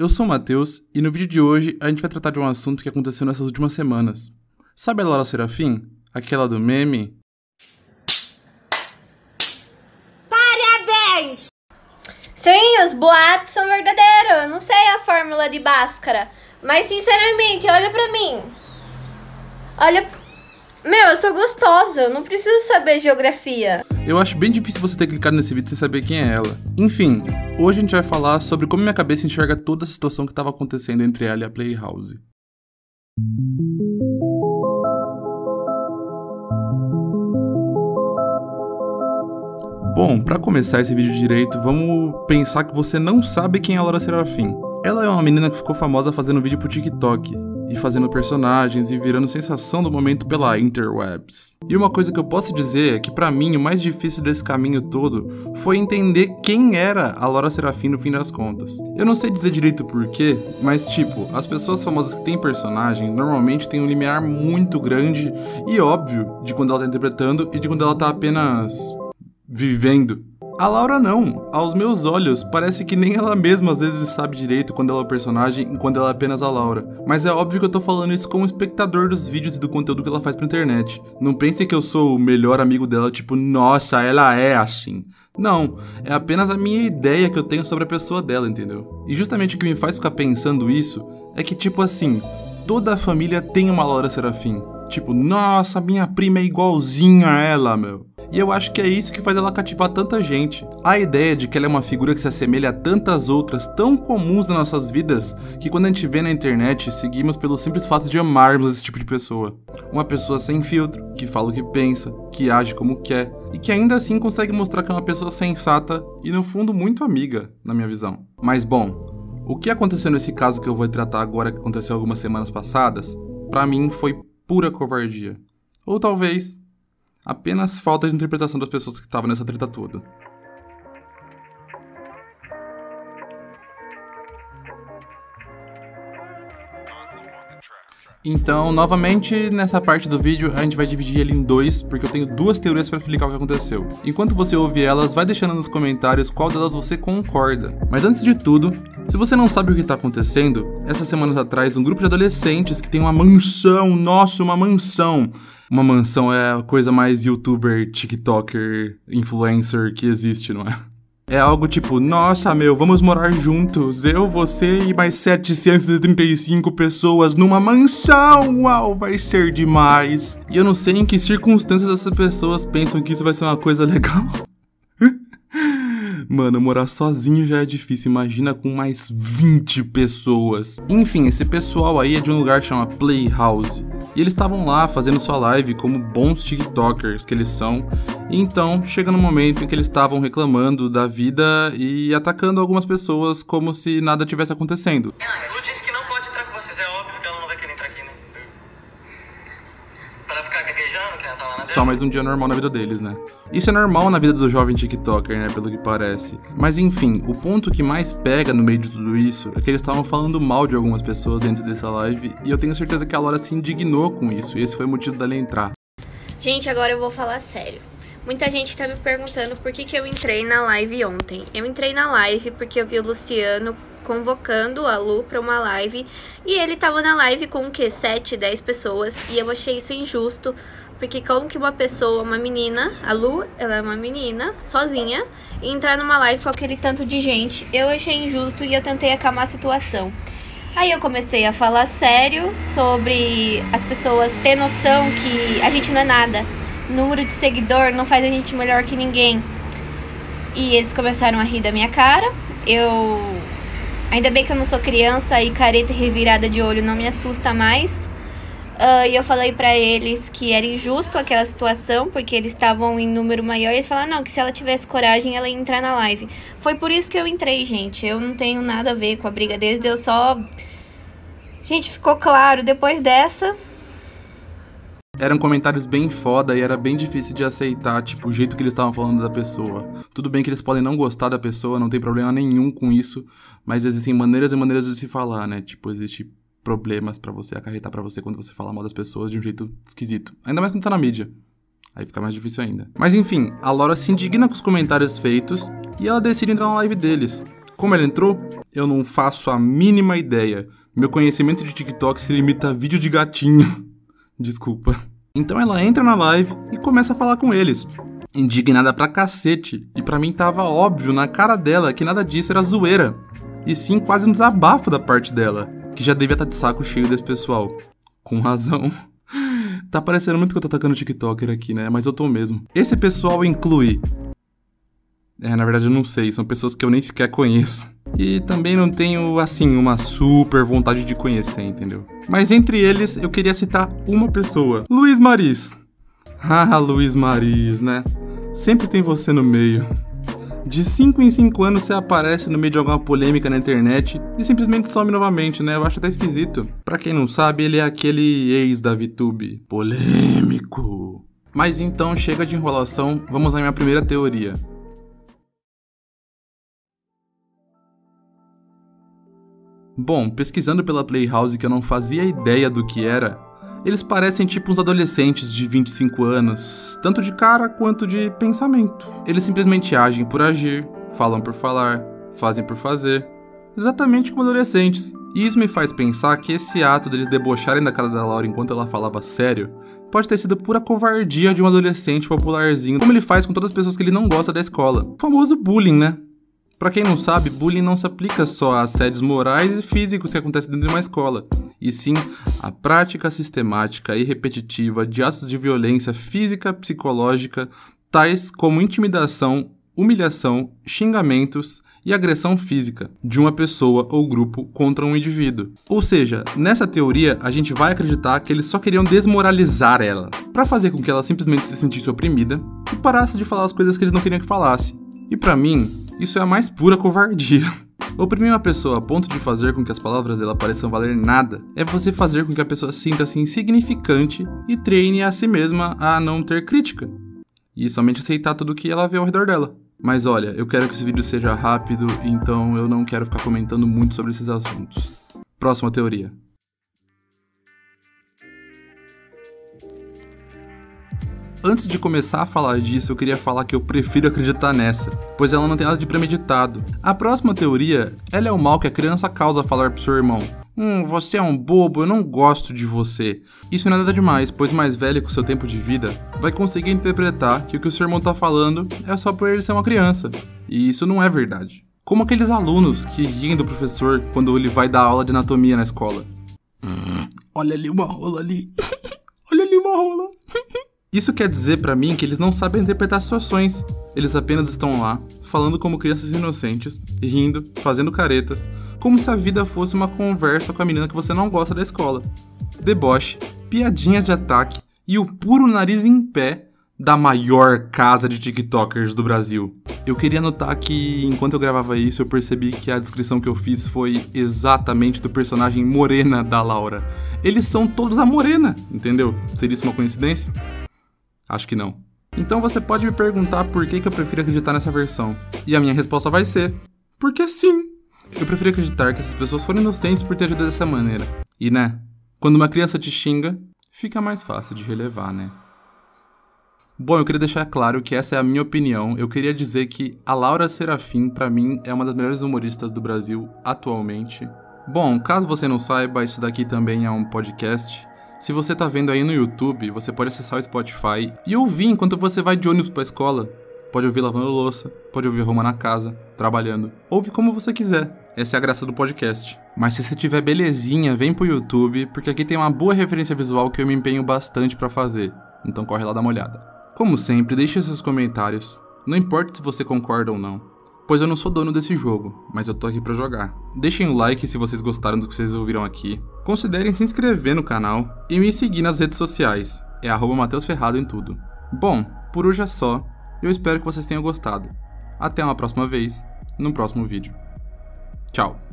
eu sou o Matheus e no vídeo de hoje a gente vai tratar de um assunto que aconteceu nessas últimas semanas. Sabe a Laura Serafim? Aquela do meme? Parabéns! Sim, os boatos são verdadeiros. Eu não sei a fórmula de Bhaskara. Mas sinceramente, olha pra mim. Olha. Meu, eu sou gostosa. Eu não preciso saber geografia. Eu acho bem difícil você ter clicado nesse vídeo sem saber quem é ela. Enfim, hoje a gente vai falar sobre como minha cabeça enxerga toda a situação que estava acontecendo entre ela e a Playhouse. Bom, para começar esse vídeo direito, vamos pensar que você não sabe quem é a Laura Serafim. Ela é uma menina que ficou famosa fazendo vídeo pro TikTok, e fazendo personagens e virando sensação do momento pela interwebs. E uma coisa que eu posso dizer é que para mim o mais difícil desse caminho todo foi entender quem era a Laura Serafim no fim das contas. Eu não sei dizer direito porquê, mas tipo, as pessoas famosas que têm personagens normalmente têm um limiar muito grande e óbvio de quando ela tá interpretando e de quando ela tá apenas vivendo. A Laura não. Aos meus olhos, parece que nem ela mesma às vezes sabe direito quando ela é o personagem e quando ela é apenas a Laura. Mas é óbvio que eu tô falando isso como espectador dos vídeos e do conteúdo que ela faz pra internet. Não pense que eu sou o melhor amigo dela, tipo, nossa, ela é assim. Não, é apenas a minha ideia que eu tenho sobre a pessoa dela, entendeu? E justamente o que me faz ficar pensando isso é que, tipo assim, toda a família tem uma Laura Serafim. Tipo, nossa, minha prima é igualzinha a ela, meu. E eu acho que é isso que faz ela cativar tanta gente. A ideia de que ela é uma figura que se assemelha a tantas outras tão comuns nas nossas vidas que quando a gente vê na internet seguimos pelo simples fato de amarmos esse tipo de pessoa. Uma pessoa sem filtro, que fala o que pensa, que age como quer e que ainda assim consegue mostrar que é uma pessoa sensata e no fundo muito amiga, na minha visão. Mas bom, o que aconteceu nesse caso que eu vou tratar agora que aconteceu algumas semanas passadas, para mim foi pura covardia. Ou talvez apenas falta de interpretação das pessoas que estavam nessa treta toda. Então, novamente, nessa parte do vídeo, a gente vai dividir ele em dois, porque eu tenho duas teorias para explicar o que aconteceu. Enquanto você ouve elas, vai deixando nos comentários qual delas você concorda. Mas antes de tudo, se você não sabe o que está acontecendo, essas semanas atrás, um grupo de adolescentes que tem uma mansão, nossa, uma mansão, uma mansão é a coisa mais youtuber, tiktoker, influencer que existe, não é? É algo tipo, nossa meu, vamos morar juntos, eu, você e mais 735 pessoas numa mansão, uau, vai ser demais. E eu não sei em que circunstâncias essas pessoas pensam que isso vai ser uma coisa legal. Mano, morar sozinho já é difícil, imagina com mais 20 pessoas. Enfim, esse pessoal aí é de um lugar chamado Playhouse. E eles estavam lá fazendo sua live como bons TikTokers que eles são. E então chega no momento em que eles estavam reclamando da vida e atacando algumas pessoas como se nada tivesse acontecendo. Lu disse que não pode entrar com vocês, é óbvio que ela não vai querer entrar aqui, né? Pra ficar gaguejando, que ela tá lá na Só mais um dia normal na vida deles, né? Isso é normal na vida do jovem TikToker, né? Pelo que parece. Mas enfim, o ponto que mais pega no meio de tudo isso é que eles estavam falando mal de algumas pessoas dentro dessa live e eu tenho certeza que a Laura se indignou com isso e esse foi o motivo dela entrar. Gente, agora eu vou falar sério. Muita gente tá me perguntando por que, que eu entrei na live ontem. Eu entrei na live porque eu vi o Luciano convocando a Lu pra uma live e ele tava na live com o quê? 7, 10 pessoas e eu achei isso injusto porque como que uma pessoa, uma menina, a Lu, ela é uma menina, sozinha, e entrar numa live com aquele tanto de gente, eu achei injusto e eu tentei acalmar a situação. Aí eu comecei a falar sério sobre as pessoas ter noção que a gente não é nada. Número de seguidor não faz a gente melhor que ninguém. E eles começaram a rir da minha cara. Eu. Ainda bem que eu não sou criança e careta revirada de olho não me assusta mais. Uh, e eu falei para eles que era injusto aquela situação, porque eles estavam em número maior. E eles falaram, não, que se ela tivesse coragem, ela ia entrar na live. Foi por isso que eu entrei, gente. Eu não tenho nada a ver com a briga deles, eu só. Gente, ficou claro, depois dessa. Eram comentários bem foda e era bem difícil de aceitar, tipo, o jeito que eles estavam falando da pessoa. Tudo bem que eles podem não gostar da pessoa, não tem problema nenhum com isso, mas existem maneiras e maneiras de se falar, né? Tipo, existe problemas para você acarretar para você quando você fala mal das pessoas de um jeito esquisito. Ainda mais quando tá na mídia. Aí fica mais difícil ainda. Mas enfim, a Laura se indigna com os comentários feitos e ela decide entrar na live deles. Como ela entrou? Eu não faço a mínima ideia. Meu conhecimento de TikTok se limita a vídeo de gatinho. Desculpa. Então ela entra na live e começa a falar com eles. Indignada pra cacete. E pra mim tava óbvio na cara dela que nada disso era zoeira. E sim quase um desabafo da parte dela, que já devia estar tá de saco cheio desse pessoal. Com razão. Tá parecendo muito que eu tô atacando TikToker aqui, né? Mas eu tô mesmo. Esse pessoal inclui. É, na verdade eu não sei, são pessoas que eu nem sequer conheço. E também não tenho, assim, uma super vontade de conhecer, entendeu? Mas entre eles eu queria citar uma pessoa: Luiz Maris. Ah, Luiz Maris, né? Sempre tem você no meio. De 5 em 5 anos você aparece no meio de alguma polêmica na internet e simplesmente some novamente, né? Eu acho até esquisito. Pra quem não sabe, ele é aquele ex da VTube. Polêmico. Mas então chega de enrolação, vamos à minha primeira teoria. Bom, pesquisando pela Playhouse que eu não fazia ideia do que era, eles parecem tipo uns adolescentes de 25 anos, tanto de cara quanto de pensamento. Eles simplesmente agem por agir, falam por falar, fazem por fazer, exatamente como adolescentes. E isso me faz pensar que esse ato deles debocharem da cara da Laura enquanto ela falava sério pode ter sido pura covardia de um adolescente popularzinho, como ele faz com todas as pessoas que ele não gosta da escola. O famoso bullying, né? Para quem não sabe, bullying não se aplica só a assédios morais e físicos que acontecem dentro de uma escola, e sim a prática sistemática e repetitiva de atos de violência física, psicológica, tais como intimidação, humilhação, xingamentos e agressão física de uma pessoa ou grupo contra um indivíduo. Ou seja, nessa teoria a gente vai acreditar que eles só queriam desmoralizar ela, para fazer com que ela simplesmente se sentisse oprimida e parasse de falar as coisas que eles não queriam que falasse. E para mim, isso é a mais pura covardia. Oprimir uma pessoa a ponto de fazer com que as palavras dela pareçam valer nada é você fazer com que a pessoa sinta-se insignificante e treine a si mesma a não ter crítica e somente aceitar tudo o que ela vê ao redor dela. Mas olha, eu quero que esse vídeo seja rápido, então eu não quero ficar comentando muito sobre esses assuntos. Próxima teoria. Antes de começar a falar disso, eu queria falar que eu prefiro acreditar nessa, pois ela não tem nada de premeditado. A próxima teoria, ela é o mal que a criança causa falar pro seu irmão. Hum, você é um bobo, eu não gosto de você. Isso não é nada demais, pois mais velho com seu tempo de vida vai conseguir interpretar que o que o seu irmão tá falando é só por ele ser uma criança. E isso não é verdade. Como aqueles alunos que riem do professor quando ele vai dar aula de anatomia na escola. Olha ali uma rola ali. Olha ali uma rola. Isso quer dizer para mim que eles não sabem interpretar situações. Eles apenas estão lá, falando como crianças inocentes, rindo, fazendo caretas, como se a vida fosse uma conversa com a menina que você não gosta da escola. Deboche, piadinhas de ataque e o puro nariz em pé da maior casa de TikTokers do Brasil. Eu queria notar que enquanto eu gravava isso, eu percebi que a descrição que eu fiz foi exatamente do personagem Morena da Laura. Eles são todos a Morena, entendeu? Seria isso uma coincidência? Acho que não. Então você pode me perguntar por que, que eu prefiro acreditar nessa versão. E a minha resposta vai ser: porque sim. Eu prefiro acreditar que essas pessoas foram inocentes por ter agido dessa maneira. E né, quando uma criança te xinga, fica mais fácil de relevar, né? Bom, eu queria deixar claro que essa é a minha opinião. Eu queria dizer que a Laura Serafim, para mim, é uma das melhores humoristas do Brasil atualmente. Bom, caso você não saiba, isso daqui também é um podcast. Se você tá vendo aí no YouTube, você pode acessar o Spotify e ouvir enquanto você vai de ônibus pra escola. Pode ouvir lavando louça, pode ouvir arrumando na casa, trabalhando. Ouve como você quiser. Essa é a graça do podcast. Mas se você tiver belezinha, vem pro YouTube, porque aqui tem uma boa referência visual que eu me empenho bastante para fazer. Então corre lá dar uma olhada. Como sempre, deixe seus comentários. Não importa se você concorda ou não pois eu não sou dono desse jogo, mas eu tô aqui para jogar. Deixem o like se vocês gostaram do que vocês ouviram aqui. Considerem se inscrever no canal e me seguir nas redes sociais. É arroba Mateus Ferrado em tudo. Bom, por hoje é só. Eu espero que vocês tenham gostado. Até uma próxima vez, no próximo vídeo. Tchau.